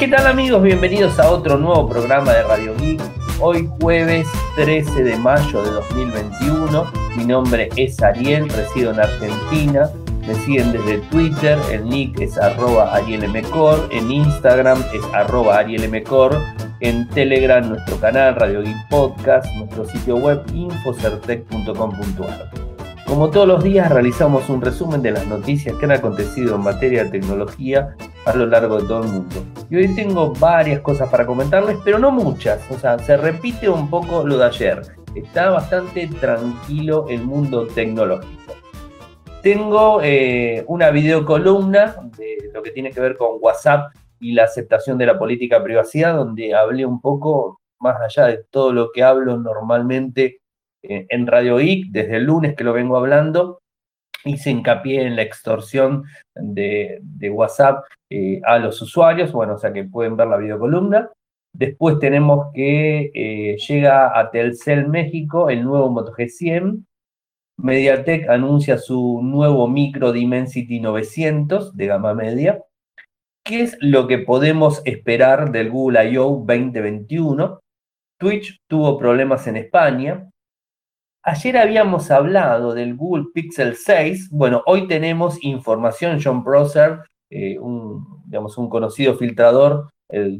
¿Qué tal amigos? Bienvenidos a otro nuevo programa de Radio Geek. Hoy jueves 13 de mayo de 2021. Mi nombre es Ariel, resido en Argentina. Me siguen desde Twitter, el nick es arroba arielmcor, en Instagram es arroba arielmcor, en Telegram nuestro canal Radio Geek Podcast, nuestro sitio web infocertec.com.ar. Como todos los días realizamos un resumen de las noticias que han acontecido en materia de tecnología a lo largo de todo el mundo. Y hoy tengo varias cosas para comentarles, pero no muchas. O sea, se repite un poco lo de ayer. Está bastante tranquilo el mundo tecnológico. Tengo eh, una videocolumna de lo que tiene que ver con WhatsApp y la aceptación de la política de privacidad, donde hablé un poco más allá de todo lo que hablo normalmente en Radio Geek, desde el lunes que lo vengo hablando, hice hincapié en la extorsión de, WhatsApp eh, a los usuarios, bueno, o sea que pueden ver la videocolumna. Después tenemos que eh, llega a Telcel México el nuevo Moto G100. MediaTek anuncia su nuevo Micro Dimensity 900 de gama media. ¿Qué es lo que podemos esperar del Google I.O. 2021? Twitch tuvo problemas en España. Ayer habíamos hablado del Google Pixel 6. Bueno, hoy tenemos información. John Prosser, eh, un, digamos, un conocido filtrador,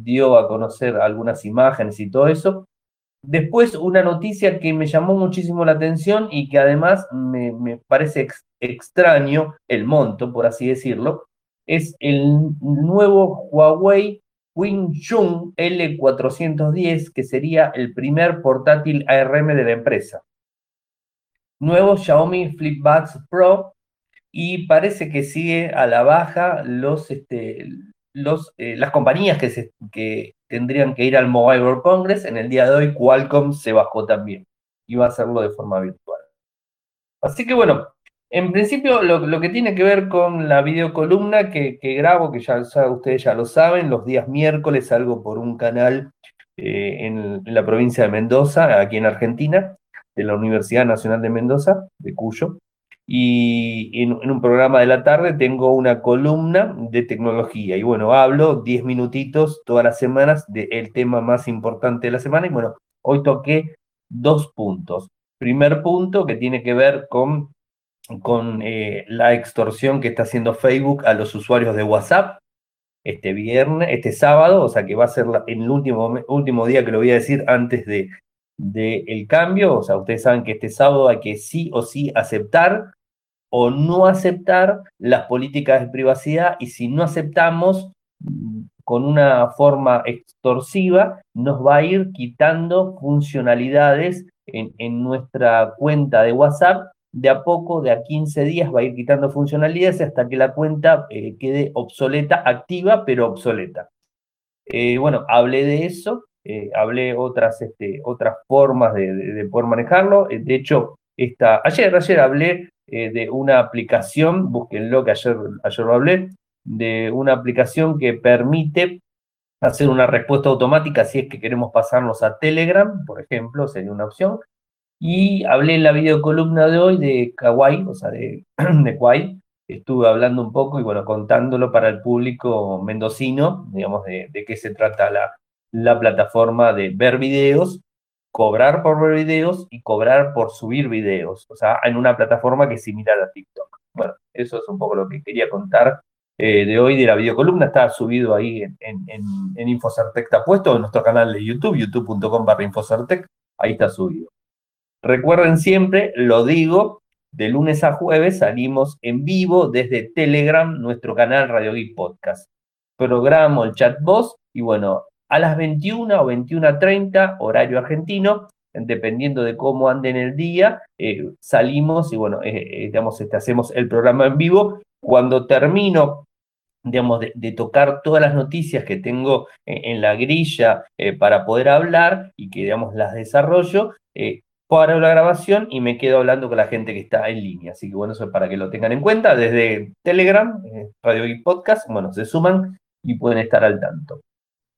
dio a conocer algunas imágenes y todo eso. Después, una noticia que me llamó muchísimo la atención y que además me, parece extraño, el monto, por así decirlo, es el nuevo Huawei Wing L410, que sería el primer portátil ARM de la empresa nuevo Xiaomi Flip Pro y parece que sigue a la baja los, este, los, eh, las compañías que, se, que tendrían que ir al Mobile World Congress. En el día de hoy Qualcomm se bajó también y va a hacerlo de forma virtual. Así que bueno, en principio lo, que tiene que ver con la videocolumna que, que grabo, que ya, ustedes ya lo saben, los días miércoles salgo por un canal eh, en la provincia de Mendoza, aquí en Argentina, de la Universidad Nacional de Mendoza, de Cuyo, y en, un programa de la tarde tengo una columna de tecnología. Y bueno, hablo 10 minutitos todas las semanas del tema más importante de la semana. Y bueno, hoy toqué dos puntos. Primer punto que tiene que ver con, con eh, la extorsión que está haciendo Facebook a los usuarios de WhatsApp este viernes, este sábado, o sea que va a ser en el último, último día que lo voy a decir antes de, del cambio, o sea, ustedes saben que este sábado hay que sí o sí aceptar o no aceptar las políticas de privacidad y si no aceptamos mm, con una forma extorsiva, nos va a ir quitando funcionalidades en, nuestra cuenta de WhatsApp. De a poco, de a 15 días, va a ir quitando funcionalidades hasta que la cuenta eh, quede obsoleta, activa, pero obsoleta. Eh, bueno, hablé de eso eh, hablé otras, este, otras formas de, poder manejarlo. Eh, de hecho, esta, ayer, ayer hablé eh, de una aplicación, búsquenlo que ayer, ayer lo hablé, de una aplicación que permite hacer una respuesta automática si es que queremos pasarnos a Telegram, por ejemplo, sería una opción. Y hablé en la videocolumna de hoy de Kawaii, o sea, de, de Kawaii. Estuve hablando un poco y bueno, contándolo para el público mendocino, digamos, de, de qué se trata la, la plataforma de ver videos, cobrar por ver videos y cobrar por subir videos, o sea, en una plataforma que es similar a TikTok. Bueno, eso es un poco lo que quería contar eh, de hoy de la videocolumna, está subido ahí en, en, en, Infocertec, está puesto en nuestro canal de YouTube, youtube.com barra Infocertec, ahí está subido. Recuerden siempre, lo digo, de lunes a jueves salimos en vivo desde Telegram, nuestro canal Radio Geek Podcast. Programo el chat voz y bueno, a las 21 o 21.30, horario argentino, dependiendo de cómo ande el día, eh, salimos y bueno, eh, eh, digamos, este, hacemos el programa en vivo. Cuando termino, digamos, de, tocar todas las noticias que tengo en, la grilla para poder hablar y que, digamos, las desarrollo, paro la grabación y me quedo hablando con la gente que está en línea. Así que bueno, eso es para que lo tengan en cuenta. Desde Telegram, Radio y Podcast, bueno, se suman y pueden estar al tanto.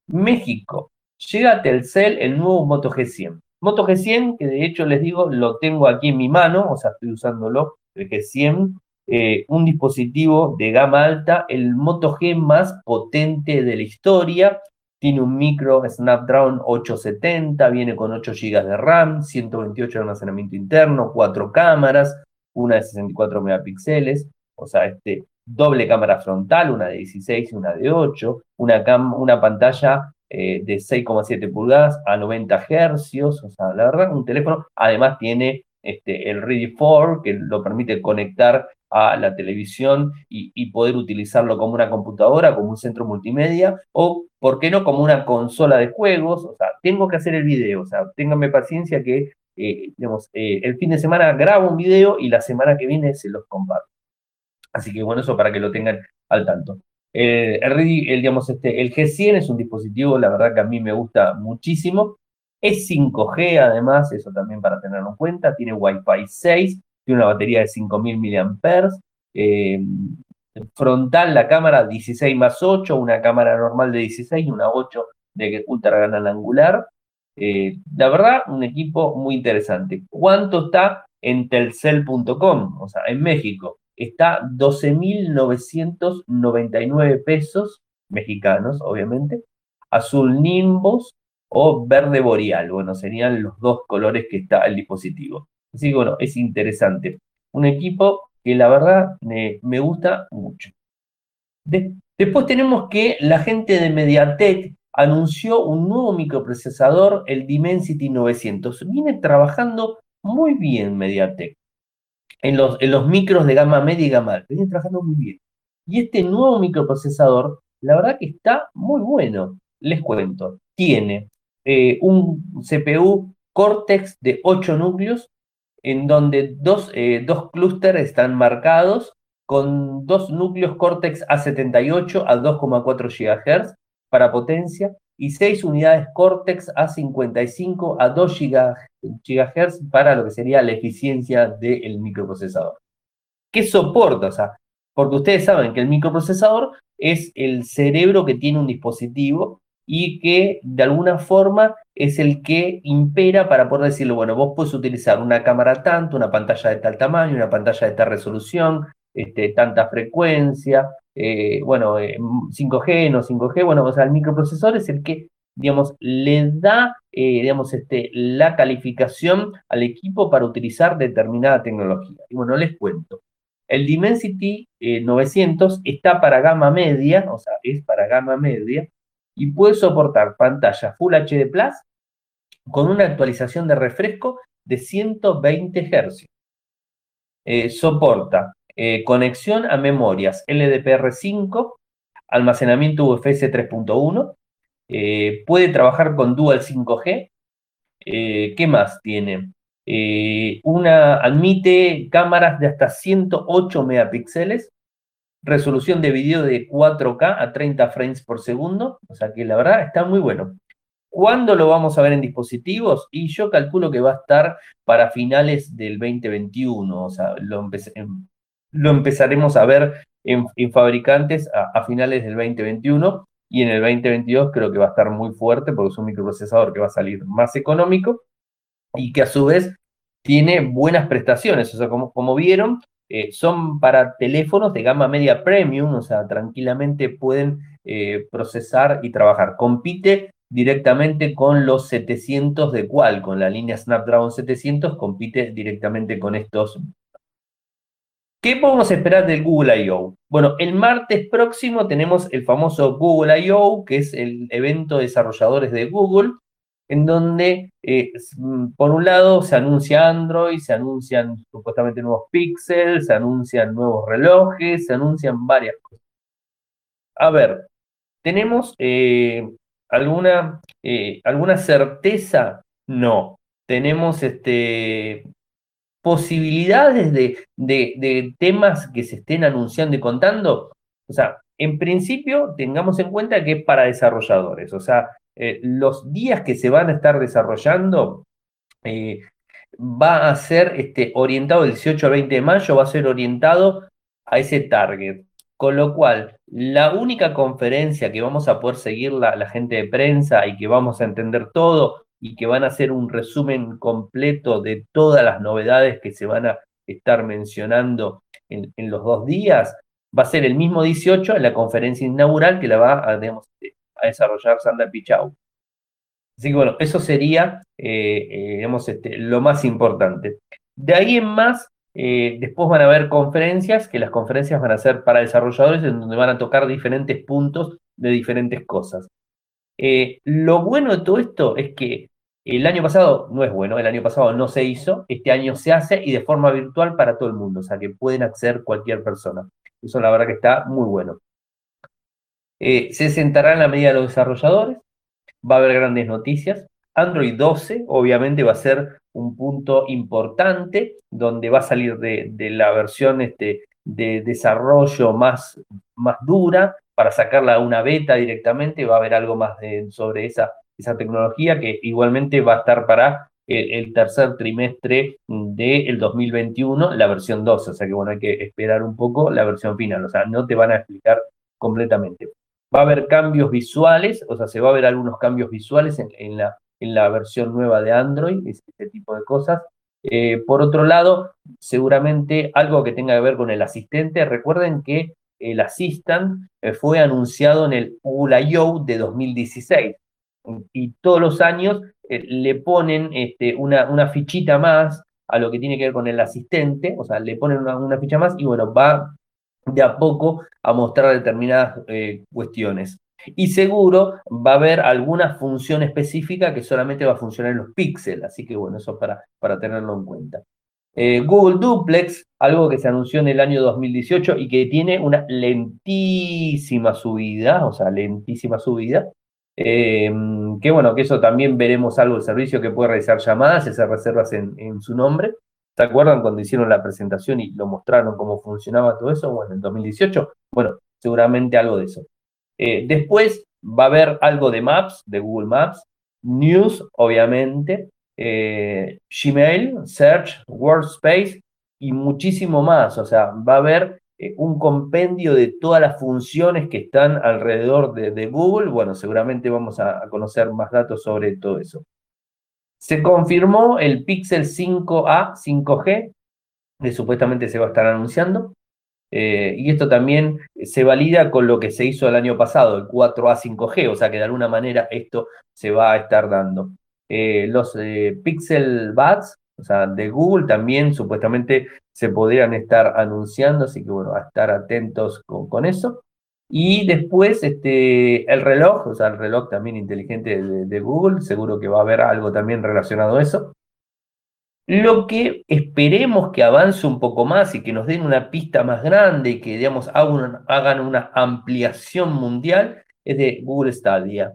México. Llega a Telcel el nuevo Moto G100. Moto G100, que de hecho les digo, lo tengo aquí en mi mano, o sea, estoy usándolo, el G100, eh, un dispositivo de gama alta, el Moto G más potente de la historia, tiene un micro Snapdragon 870, viene con 8 GB de RAM, 128 de almacenamiento interno, 4 cámaras, una de 64 megapíxeles, o sea, este, doble cámara frontal, una de 16 y una de 8, una, una pantalla eh, de 6,7 pulgadas a 90 hercios, o sea, la verdad, un teléfono, además tiene este, el Ready 4, que lo permite conectar a la televisión y, poder utilizarlo como una computadora, como un centro multimedia, o, ¿por qué no?, como una consola de juegos. O sea, tengo que hacer el video, o sea, ténganme paciencia que, eh, eh, el fin de semana grabo un video y la semana que viene se los comparto. Así que bueno, eso para que lo tengan al tanto. el, digamos, este, el G100 es un dispositivo, la verdad que a mí me gusta muchísimo. Es 5G además, eso también para tenerlo en cuenta. Tiene Wi-Fi 6, tiene una batería de 5000 mAh. Eh, frontal la cámara 16 más 8, una cámara normal de 16 y una 8 de ultra gran angular. Eh, la verdad, un equipo muy interesante. ¿Cuánto está en telcel.com? O sea, en México. Está 12.999 pesos mexicanos, obviamente. Azul Nimbus o verde boreal. Bueno, serían los dos colores que está el dispositivo. Así que bueno, es interesante. Un equipo que la verdad me, gusta mucho. después tenemos que la gente de MediaTek anunció un nuevo microprocesador, el Dimensity 900. Viene trabajando muy bien MediaTek en los, en los micros de gama media y gama alta. Viene trabajando muy bien. Y este nuevo microprocesador, la verdad que está muy bueno. Les cuento. Tiene eh, un CPU Cortex de 8 núcleos, en donde dos, eh, dos clústeres están marcados con dos núcleos Cortex A78 a 2,4 GHz para potencia y seis unidades Cortex A55 a 2 GHz para lo que sería la eficiencia del microprocesador. ¿Qué soporta? O sea, porque ustedes saben que el microprocesador es el cerebro que tiene un dispositivo y que de alguna forma es el que impera para poder decirle, bueno, vos puedes utilizar una cámara tanto, una pantalla de tal tamaño, una pantalla de tal resolución, este, tanta frecuencia, eh, bueno, 5G, eh, no 5G, bueno, o sea, el microprocesor es el que, digamos, le da, eh, digamos, este, la calificación al equipo para utilizar determinada tecnología. Y bueno, les cuento. El Dimensity 900 está para gama media, o sea, es para gama media, y puede soportar pantalla Full HD Plus con una actualización de refresco de 120 Hz. Soporta eh, conexión a memorias LDPR5, almacenamiento UFS 3.1, eh, puede trabajar con Dual 5G. ¿Qué más tiene? una, admite cámaras de hasta 108 megapíxeles resolución de video de 4K a 30 frames por segundo, o sea que la verdad está muy bueno. ¿Cuándo lo vamos a ver en dispositivos? Y yo calculo que va a estar para finales del 2021, o sea, lo, em, empezaremos a ver en, fabricantes a, finales del 2021 y en el 2022 creo que va a estar muy fuerte porque es un microprocesador que va a salir más económico y que a su vez tiene buenas prestaciones, o sea, como, como vieron, eh, son para teléfonos de gama media premium, o sea, tranquilamente pueden eh, procesar y trabajar. Compite directamente con los 700 de con la línea Snapdragon 700 compite directamente con estos. ¿Qué podemos esperar del Google I.O.? Bueno, el martes próximo tenemos el famoso Google I.O., que es el evento de desarrolladores de Google, en donde, eh, mm, por un lado, se anuncia Android, se anuncian supuestamente nuevos píxeles, se anuncian nuevos relojes, se anuncian varias cosas. A ver, ¿tenemos eh, alguna, eh, alguna certeza? No. ¿Tenemos este, posibilidades de, de temas que se estén anunciando y contando? O sea, en principio, tengamos en cuenta que es para desarrolladores, o sea, eh, los días que se van a estar desarrollando eh, va a ser este, orientado el 18 al 20 de mayo, va a ser orientado a ese target. Con lo cual, la única conferencia que vamos a poder seguir la, gente de prensa y que vamos a entender todo y que van a hacer un resumen completo de todas las novedades que se van a estar mencionando en, los dos días, va a ser el mismo 18 en la conferencia inaugural que la va a, desarrollar Sanda Pichau. Así que bueno, eso sería, eh, digamos, este, lo más importante. De ahí en más, después van a haber conferencias, que las conferencias van a ser para desarrolladores, en donde van a tocar diferentes puntos de diferentes cosas. lo bueno de todo esto es que el año pasado no es bueno, el año pasado no se hizo, este año se hace y de forma virtual para todo el mundo, o sea que pueden acceder cualquier persona. Eso la verdad que está muy bueno. Eh, se sentará en la medida de los desarrolladores, va a haber grandes noticias. Android 12 obviamente va a ser un punto importante donde va a salir de, la versión este, de desarrollo más, más dura para sacarla a una beta directamente, va a haber algo más sobre esa esa tecnología que igualmente va a estar para el, tercer trimestre del 2021, la versión 12. O sea que bueno, hay que esperar un poco la versión final. O sea, no te van a explicar completamente. Va a haber cambios visuales, o sea, se va a ver algunos cambios visuales en, la, en la versión nueva de Android, este tipo de cosas. Eh, por otro lado, seguramente algo que tenga que ver con el asistente. Recuerden que el Assistant eh, fue anunciado en el Google I.O. de 2016 y todos los años eh, le ponen este, una, una, fichita más a lo que tiene que ver con el asistente, o sea, le ponen una, ficha más y bueno, va de a poco a mostrar determinadas eh, cuestiones. Y seguro va a haber alguna función específica que solamente va a funcionar en los píxeles, así que bueno, eso para, para tenerlo en cuenta. Eh, Google Duplex, algo que se anunció en el año 2018 y que tiene una lentísima subida, o sea, lentísima subida, Em, que bueno, que eso también veremos algo del servicio que puede realizar llamadas y hacer reservas en, su nombre. ¿Se acuerdan cuando hicieron la presentación y lo mostraron cómo funcionaba todo eso? Bueno, en 2018, bueno, seguramente algo de eso. Eh, después va a haber algo de Maps, de Google Maps, News, obviamente, eh, Gmail, Search, Workspace y muchísimo más. O sea, va a haber eh, un compendio de todas las funciones que están alrededor de, Google. Bueno, seguramente vamos a, conocer más datos sobre todo eso. Se confirmó el Pixel 5A 5G, que supuestamente se va a estar anunciando. Eh, y esto también se valida con lo que se hizo el año pasado, el 4A 5G, o sea que de alguna manera esto se va a estar dando. Eh, los Pixel Buds o sea, de Google también supuestamente se podrían estar anunciando, así que bueno, a estar atentos con, eso. Y después este, el reloj, o sea, el reloj también inteligente de, Google, seguro que va a haber algo también relacionado a eso. Lo que esperemos que avance un poco más y que nos den una pista más grande y que, digamos, hagan una ampliación mundial es de Google Stadia.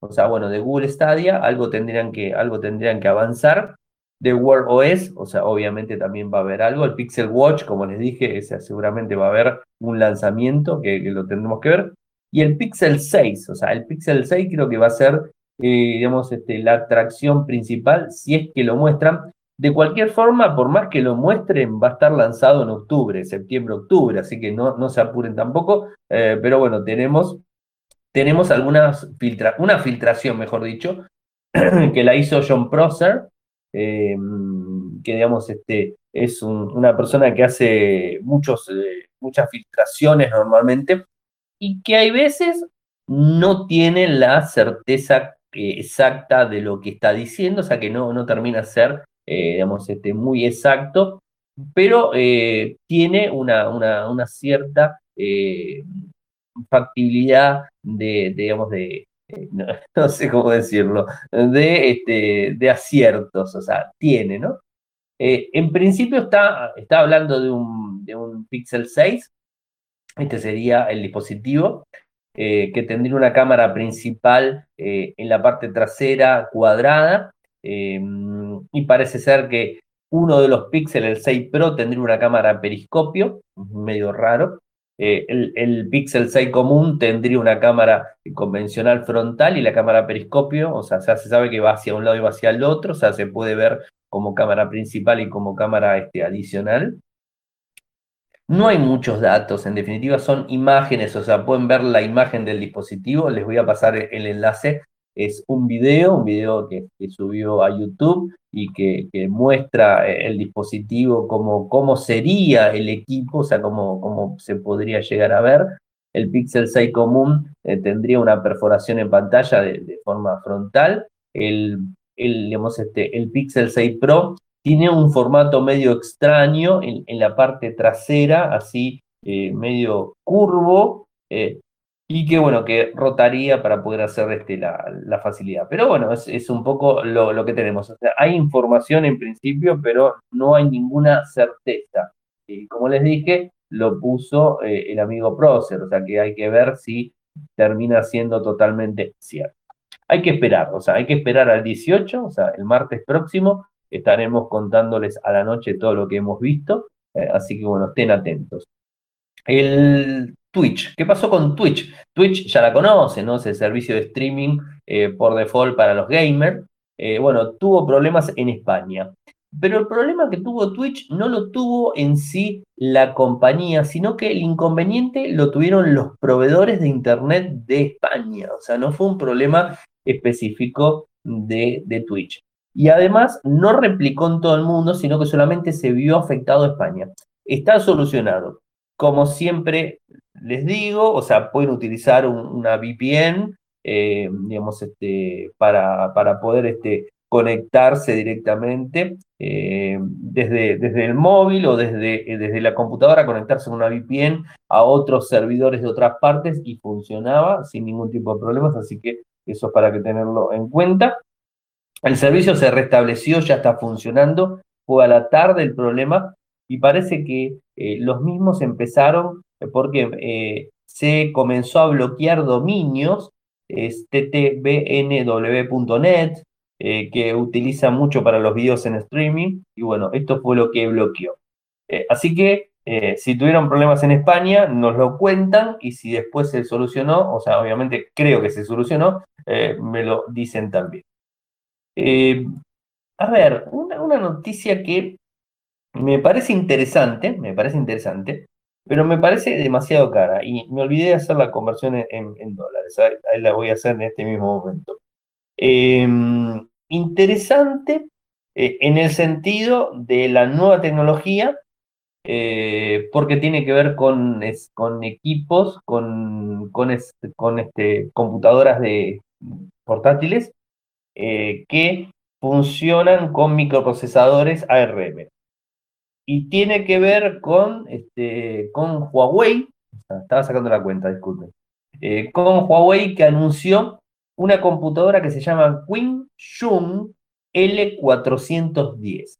O sea, bueno, de Google Stadia algo tendrían que, algo tendrían que avanzar de Wear OS, o sea, obviamente también va a haber algo. El Pixel Watch, como les dije, seguramente va a haber un lanzamiento que, lo tendremos que ver. Y el Pixel 6, o sea, el Pixel 6 creo que va a ser, eh, digamos, este, la atracción principal, si es que lo muestran. De cualquier forma, por más que lo muestren, va a estar lanzado en octubre, septiembre, octubre, así que no, no se apuren tampoco. Eh, pero bueno, tenemos, tenemos algunas filtra una filtración, mejor dicho, que la hizo John Prosser, eh, que digamos este, es una persona que hace muchos, eh, muchas filtraciones normalmente y que hay veces no tiene la certeza eh, exacta de lo que está diciendo, o sea que no, no termina de ser digamos, este, muy exacto, pero tiene una, una, una cierta factibilidad de, digamos, de, no, sé cómo decirlo, de, este, de aciertos, o sea, tiene, ¿no? Eh, en principio está, está hablando de un, de un Pixel 6, este sería el dispositivo, eh, que tendría una cámara principal eh, en la parte trasera cuadrada, y parece ser que uno de los Pixel, el 6 Pro, tendría una cámara periscopio, medio raro, eh, el, Pixel 6 común tendría una cámara convencional frontal y la cámara periscopio, o sea, se sabe que va hacia un lado y va hacia el otro, o sea, se puede ver como cámara principal y como cámara este, adicional. No hay muchos datos, en definitiva son imágenes, o sea, pueden ver la imagen del dispositivo, les voy a pasar el enlace es un video, un video que, subió a YouTube y que, muestra eh, el dispositivo, cómo, cómo sería el equipo, o sea, cómo, cómo se podría llegar a ver. el Pixel 6 común eh, tendría una perforación en pantalla de, forma frontal. El, el, este, el Pixel 6 Pro tiene un formato medio extraño en, la parte trasera, así eh, medio curvo, y que bueno, que rotaría para poder hacer este, la, facilidad. Pero bueno, es, un poco lo, que tenemos. hay información en principio, pero no hay ninguna certeza. Y como les dije, lo puso eh, el amigo Procer, o sea que hay que ver si termina siendo totalmente cierto. Hay que esperar, o sea, hay que esperar al 18, o sea, el martes próximo, estaremos contándoles a la noche todo lo que hemos visto, eh, así que bueno, estén atentos. El Twitch, ¿qué pasó con Twitch? Twitch ya la conocen, ¿no? Es el servicio de streaming eh, por default para los gamers. bueno, tuvo problemas en España. Pero el problema que tuvo Twitch no lo tuvo en sí la compañía, sino que el inconveniente lo tuvieron los proveedores de Internet de España. O sea, no fue un problema específico de, Twitch. Y además no replicó en todo el mundo, sino que solamente se vio afectado España. Está solucionado. Como siempre les digo, o sea, pueden utilizar una VPN, eh, digamos, este, para, poder este, conectarse directamente eh, desde, el móvil o desde, eh, la computadora, conectarse con una VPN a otros servidores de otras partes y funcionaba sin ningún tipo de problemas, así que eso es para que tenerlo en cuenta. El servicio se restableció, ya está funcionando, fue a la tarde el problema y parece que eh, los mismos empezaron porque se comenzó a bloquear dominios, ttbnw.net, eh, que utiliza mucho para los videos en streaming. Y bueno, esto fue lo que bloqueó. Eh, así que eh, si tuvieron problemas en España, nos lo cuentan y si después se solucionó, o sea, obviamente creo que se solucionó, me lo dicen también. a ver, una, noticia que me parece interesante, me parece interesante, pero me parece demasiado cara y me olvidé de hacer la conversión en, dólares. Ahí, la voy a hacer en este mismo momento. Em, interesante eh, en el sentido de la nueva tecnología, eh, porque tiene que ver con, equipos, con este, computadoras de portátiles eh, que funcionan con microprocesadores ARM. Y tiene que ver con, este, con Huawei, estaba sacando la cuenta, disculpen, con Huawei que anunció una computadora que se llama Shun L410,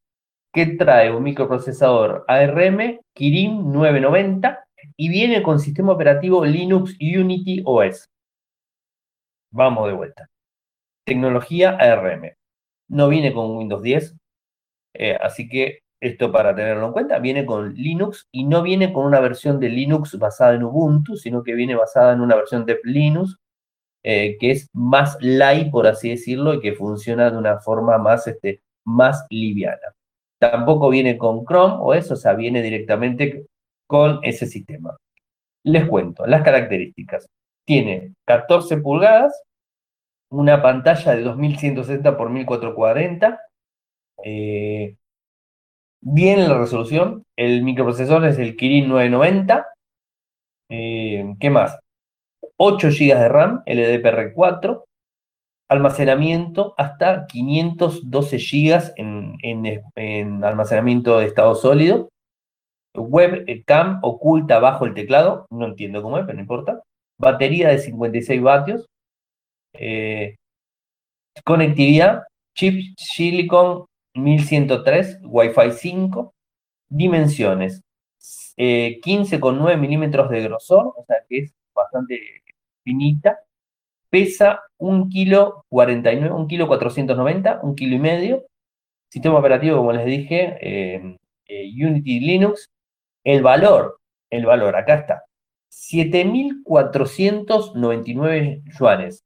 que trae un microprocesador ARM Kirin 990 y viene con sistema operativo Linux Unity OS. Vamos de vuelta. Tecnología ARM. No viene con Windows 10, eh, así que esto para tenerlo en cuenta, viene con Linux y no viene con una versión de Linux basada en Ubuntu, sino que viene basada en una versión de Linux eh, que es más light, por así decirlo, y que funciona de una forma más, este, más liviana. Tampoco viene con Chrome o eso, o sea, viene directamente con ese sistema. Les cuento las características. Tiene 14 pulgadas, una pantalla de 2160 x 1440, eh, bien la resolución, el microprocesor es el Kirin 990, eh, ¿qué más? 8 GB de RAM, LDPR4, almacenamiento hasta 512 GB en, almacenamiento de estado sólido, webcam oculta bajo el teclado, no entiendo cómo es, pero no importa, batería de 56 vatios, eh, conectividad, chip Silicon 1103, Wi-Fi 5, dimensiones, 15,9 eh, milímetros de grosor, o sea que es bastante finita, pesa un kilo 49, un kilo 490, un kilo y medio. Sistema operativo, como les dije, eh, eh, Unity Linux. El valor, el valor, acá está, 7.499 yuanes.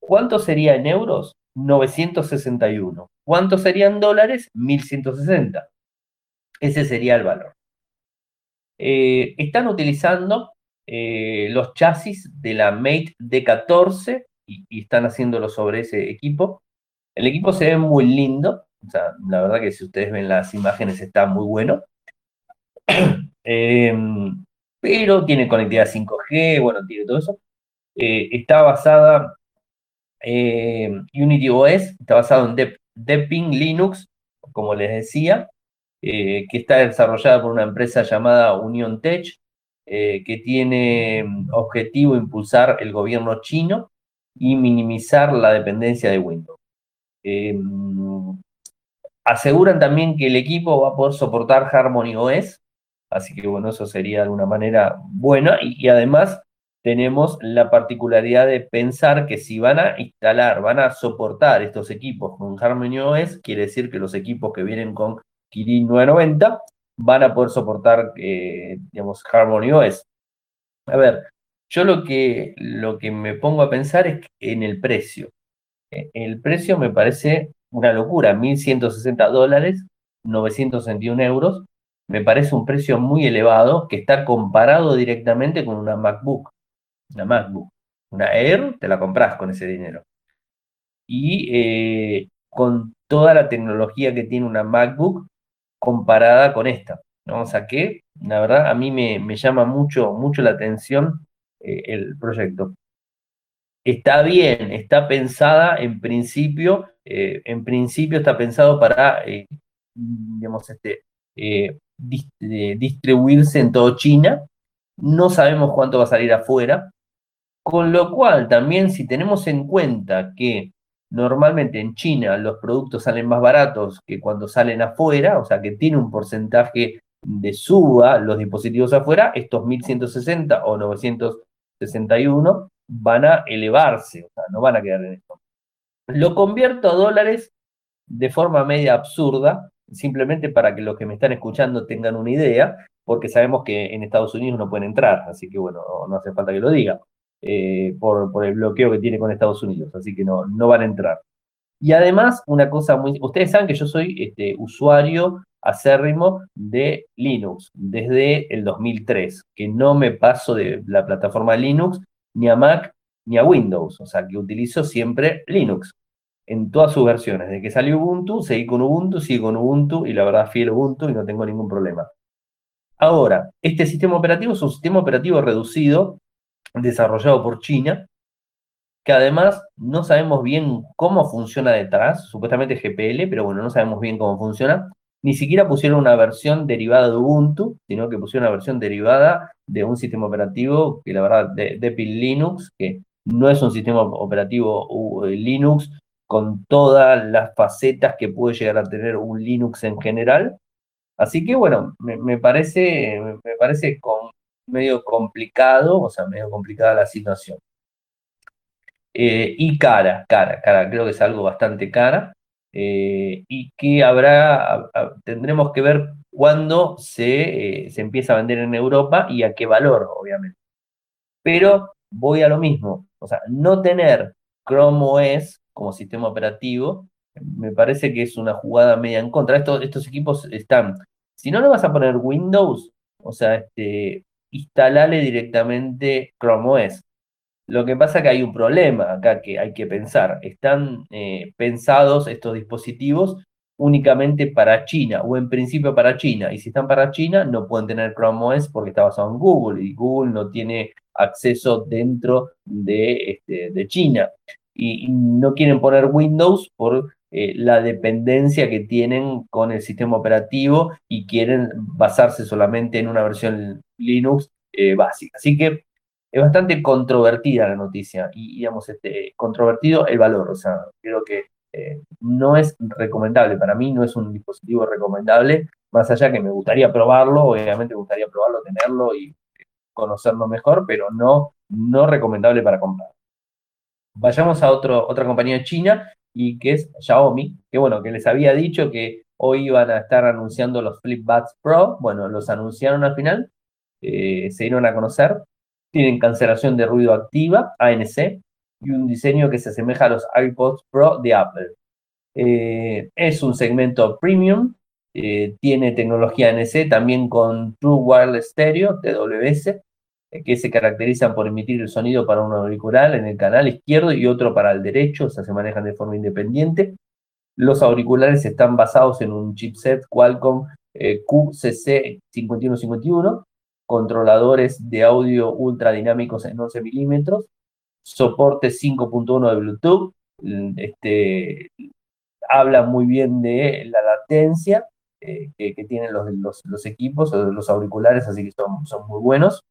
¿Cuánto sería en euros? 961. ¿Cuánto serían dólares? 1.160. Ese sería el valor. Eh, están utilizando eh, los chasis de la Mate D14 y, están haciéndolo sobre ese equipo. El equipo se ve muy lindo, o sea, la verdad que si ustedes ven las imágenes está muy bueno. Em, pero tiene conectividad 5G, bueno, tiene todo eso. Eh, está basada, Unity OS, está basado en Deepin Linux, como les decía, eh, que está desarrollada por una empresa llamada Union Tech, que tiene mm, objetivo impulsar el gobierno chino y minimizar la dependencia de Windows. Mm, aseguran también que el equipo va a poder soportar Harmony OS, así que bueno, eso sería de alguna manera buena y además tenemos la particularidad de pensar que si van a instalar, van a soportar estos equipos con Harmony OS, quiere decir que los equipos que vienen con Kirin 990 van a poder soportar, eh, digamos, Harmony OS. A ver, yo lo que, lo que me pongo a pensar es en el precio. Eh, el precio me parece una locura, 1.160 dólares, 961 euros, me parece un precio muy elevado que está comparado directamente con una MacBook una MacBook. Una Air, te la compras con ese dinero. Y eh, con toda la tecnología que tiene una MacBook comparada con esta. ¿no? O sea que, la verdad, a mí me, llama mucho, mucho la atención eh, el proyecto. Está bien, está pensada en principio, eh, en principio está pensado para, digamos, este, distribuirse en todo China. No sabemos cuánto va a salir afuera, con lo cual, también si tenemos en cuenta que normalmente en China los productos salen más baratos que cuando salen afuera, o sea que tiene un porcentaje de suba los dispositivos afuera, estos 1160 o 961 van a elevarse, o sea, no van a quedar en esto. Lo convierto a dólares de forma media absurda, simplemente para que los que me están escuchando tengan una idea, porque sabemos que en Estados Unidos no pueden entrar, así que bueno, no hace falta que lo diga. Eh, por, el bloqueo que tiene con Estados Unidos, así que no, no van a entrar. Y además, una cosa muy... Ustedes saben que yo soy este, usuario acérrimo de Linux desde el 2003, que no me paso de la plataforma Linux ni a Mac ni a Windows, o sea que utilizo siempre Linux en todas sus versiones. Desde que salió Ubuntu, seguí con Ubuntu, sigo con Ubuntu y la verdad fiel Ubuntu y no tengo ningún problema. Ahora, este sistema operativo es un sistema operativo reducido desarrollado por China, que además no sabemos bien cómo funciona detrás, supuestamente GPL, pero bueno, no sabemos bien cómo funciona. Ni siquiera pusieron una versión derivada de Ubuntu, sino que pusieron una versión derivada de un sistema operativo que la verdad, de, de Linux, que no es un sistema operativo Linux con todas las facetas que puede llegar a tener un Linux en general. Así que bueno, me, parece, me parece con, medio complicado, o sea, medio complicada la situación. Eh, y cara, cara, cara, creo que es algo bastante cara eh, y que habrá, tendremos que ver cuándo se, eh, se empieza a vender en Europa y a qué valor, obviamente. Pero voy a lo mismo, o sea, no tener Chrome OS como sistema operativo me parece que es una jugada media en contra. Estos, estos equipos están, si no le vas a poner Windows, o sea, este, instalale directamente Chrome OS. Lo que pasa es que hay un problema acá que hay que pensar. Están eh, pensados estos dispositivos únicamente para China o en principio para China. Y si están para China, no pueden tener Chrome OS porque está basado en Google y Google no tiene acceso dentro de, este, de China. Y, no quieren poner Windows por eh, la dependencia que tienen con el sistema operativo y quieren basarse solamente en una versión Linux eh, básica. Así que es bastante controvertida la noticia y, digamos, este, controvertido el valor. O sea, creo que eh, no es recomendable, para mí no es un dispositivo recomendable, más allá que me gustaría probarlo, obviamente me gustaría probarlo, tenerlo y conocerlo mejor, pero no, no recomendable para comprar. Vayamos a otro, otra compañía china y que es Xiaomi, que bueno, que les había dicho que hoy iban a estar anunciando los FlipBuds Pro, bueno, los anunciaron al final, eh, se dieron a conocer, tienen cancelación de ruido activa, ANC, y un diseño que se asemeja a los iPods Pro de Apple. Eh, es un segmento premium, eh, tiene tecnología ANC también con True Wireless Stereo, TWS, que se caracterizan por emitir el sonido para un auricular en el canal izquierdo y otro para el derecho, o sea, se manejan de forma independiente. Los auriculares están basados en un chipset Qualcomm QCC5151 controladores de audio ultra dinámicos en 11 milímetros, soporte 5.1 de Bluetooth, este, habla muy bien de la latencia eh, que, tienen los, los, equipos, los auriculares, así que son, son muy buenos.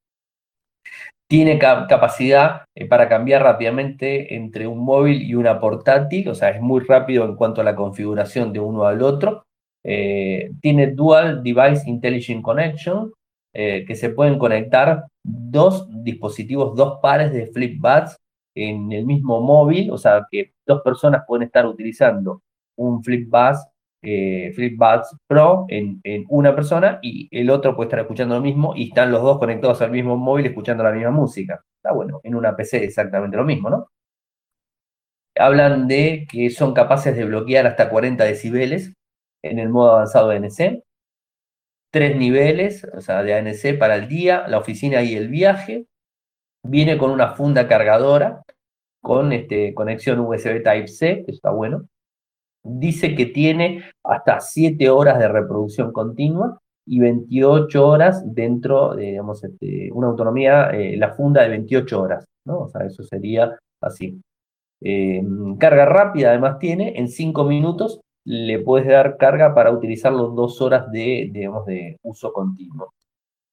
Tiene capacidad eh, para cambiar rápidamente entre un móvil y una portátil, o sea, es muy rápido en cuanto a la configuración de uno al otro. Eh, tiene Dual Device Intelligent Connection, que se pueden conectar dos dispositivos, dos pares de flip buds en el mismo móvil, o sea, que dos personas pueden estar utilizando un FlipBuds eh, FlipBuds Pro en, una persona y el otro puede estar escuchando lo mismo y están los dos conectados al mismo móvil escuchando la misma música. Está bueno, en una PC exactamente lo mismo, ¿no? Hablan de que son capaces de bloquear hasta 40 decibeles en el modo avanzado de ANC, tres niveles, o sea, de ANC para el día, la oficina y el viaje. Viene con una funda cargadora con este, conexión USB Type-C, que está bueno dice que tiene hasta 7 horas de reproducción continua y 28 horas dentro de, este, una autonomía, eh, la funda de 28 horas, ¿no? O sea, eso sería así. Eh, carga rápida además tiene, en 5 minutos le puedes dar carga para utilizarlo dos horas de, digamos, de uso continuo.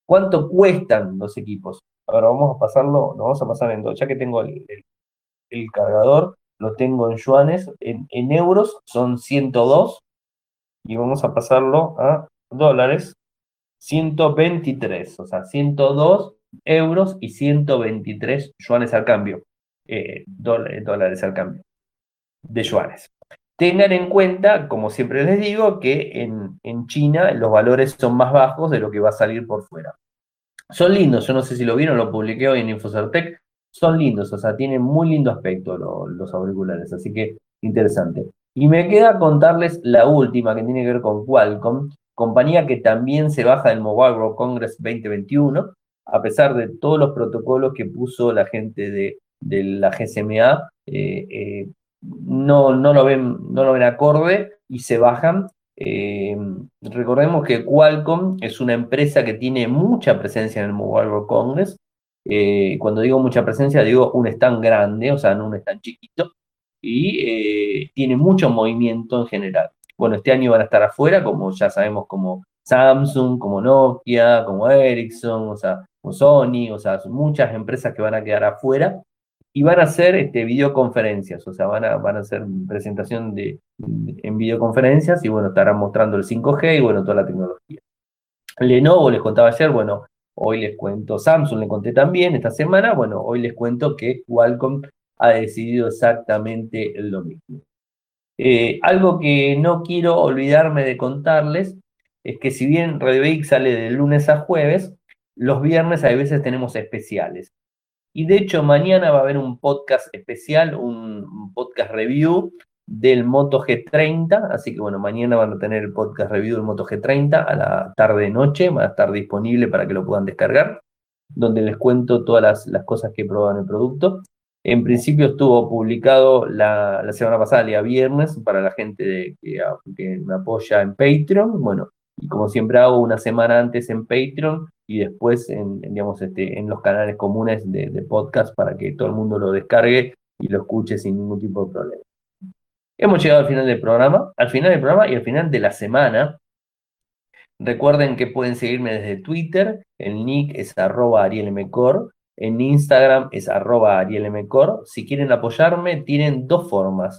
¿Cuánto cuestan los equipos? Ahora vamos a pasarlo, lo vamos a pasar en dos, ya que tengo el cargador, lo tengo en yuanes, en, euros son 102 y vamos a pasarlo a dólares, 123, o sea, 102 euros y 123 yuanes al cambio, eh, dólares al cambio de yuanes. Tengan en cuenta, como siempre les digo, que en, en, China los valores son más bajos de lo que va a salir por fuera. Son lindos, yo no sé si lo vieron, lo publiqué hoy en Infocertec, son lindos, o sea, tienen muy lindo aspecto los auriculares, así que interesante. Y me queda contarles la última que tiene que ver con Qualcomm, compañía que también se baja del Mobile World Congress 2021, a pesar de todos los protocolos que puso la gente de, la GSMA, eh, eh, no, no, lo ven, no lo ven acorde y se bajan. Eh, recordemos que Qualcomm es una empresa que tiene mucha presencia en el Mobile World Congress, eh, cuando digo mucha presencia, digo un stand grande, o sea, no un stand chiquito, y eh, tiene mucho movimiento en general. Bueno, este año van a estar afuera, como ya sabemos, como Samsung, como Nokia, como Ericsson, o sea, como Sony, o sea, muchas empresas que van a quedar afuera y van a hacer este, videoconferencias, o sea, van a, van a hacer presentación de, en videoconferencias y bueno, estarán mostrando el 5G y bueno, toda la tecnología. Lenovo, les contaba ayer, bueno, Hoy les cuento, Samsung le conté también esta semana, bueno, hoy les cuento que Qualcomm ha decidido exactamente lo mismo. Eh, algo que no quiero olvidarme de contarles es que si bien Radio sale de lunes a jueves, los viernes a veces tenemos especiales. Y de hecho mañana va a haber un podcast especial, un podcast review del Moto G30, así que bueno, mañana van a tener el podcast review del Moto G30 a la tarde-noche, va a estar disponible para que lo puedan descargar, donde les cuento todas las, cosas que en el producto. En principio estuvo publicado la, semana pasada, el día viernes, para la gente que, me apoya en Patreon. Bueno, y como siempre hago una semana antes en Patreon y después en, digamos, este, en los canales comunes de, de podcast para que todo el mundo lo descargue y lo escuche sin ningún tipo de problema. Hemos llegado al final del programa, al final del programa y al final de la semana. Recuerden que pueden seguirme desde Twitter, el nick es arroba arielmcor, en Instagram es arroba arielmcor. Si quieren apoyarme, tienen dos formas.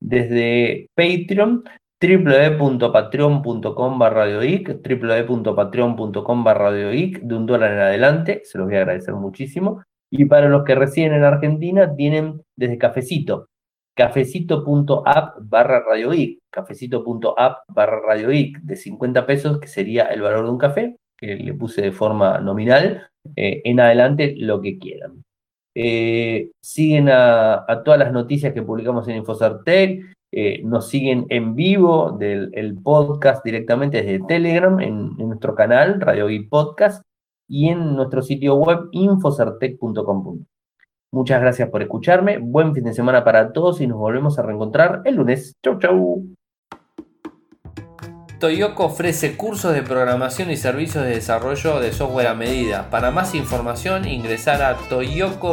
Desde Patreon, www.patreon.com barra www.patreon.com barra de un dólar en adelante, se los voy a agradecer muchísimo. Y para los que residen en Argentina, tienen desde Cafecito, cafecito.app barra Radio cafecito.app barra Radio de 50 pesos, que sería el valor de un café, que le puse de forma nominal, eh, en adelante lo que quieran. Eh, siguen a, todas las noticias que publicamos en Infosartec, eh, nos siguen en vivo del el podcast directamente desde Telegram, en, nuestro canal Radio Podcast, y en nuestro sitio web infosartec.com. Muchas gracias por escucharme. Buen fin de semana para todos y nos volvemos a reencontrar el lunes. Chau, chau. Toyoko ofrece cursos de programación y servicios de desarrollo de software a medida. Para más información ingresar a toyoko.io.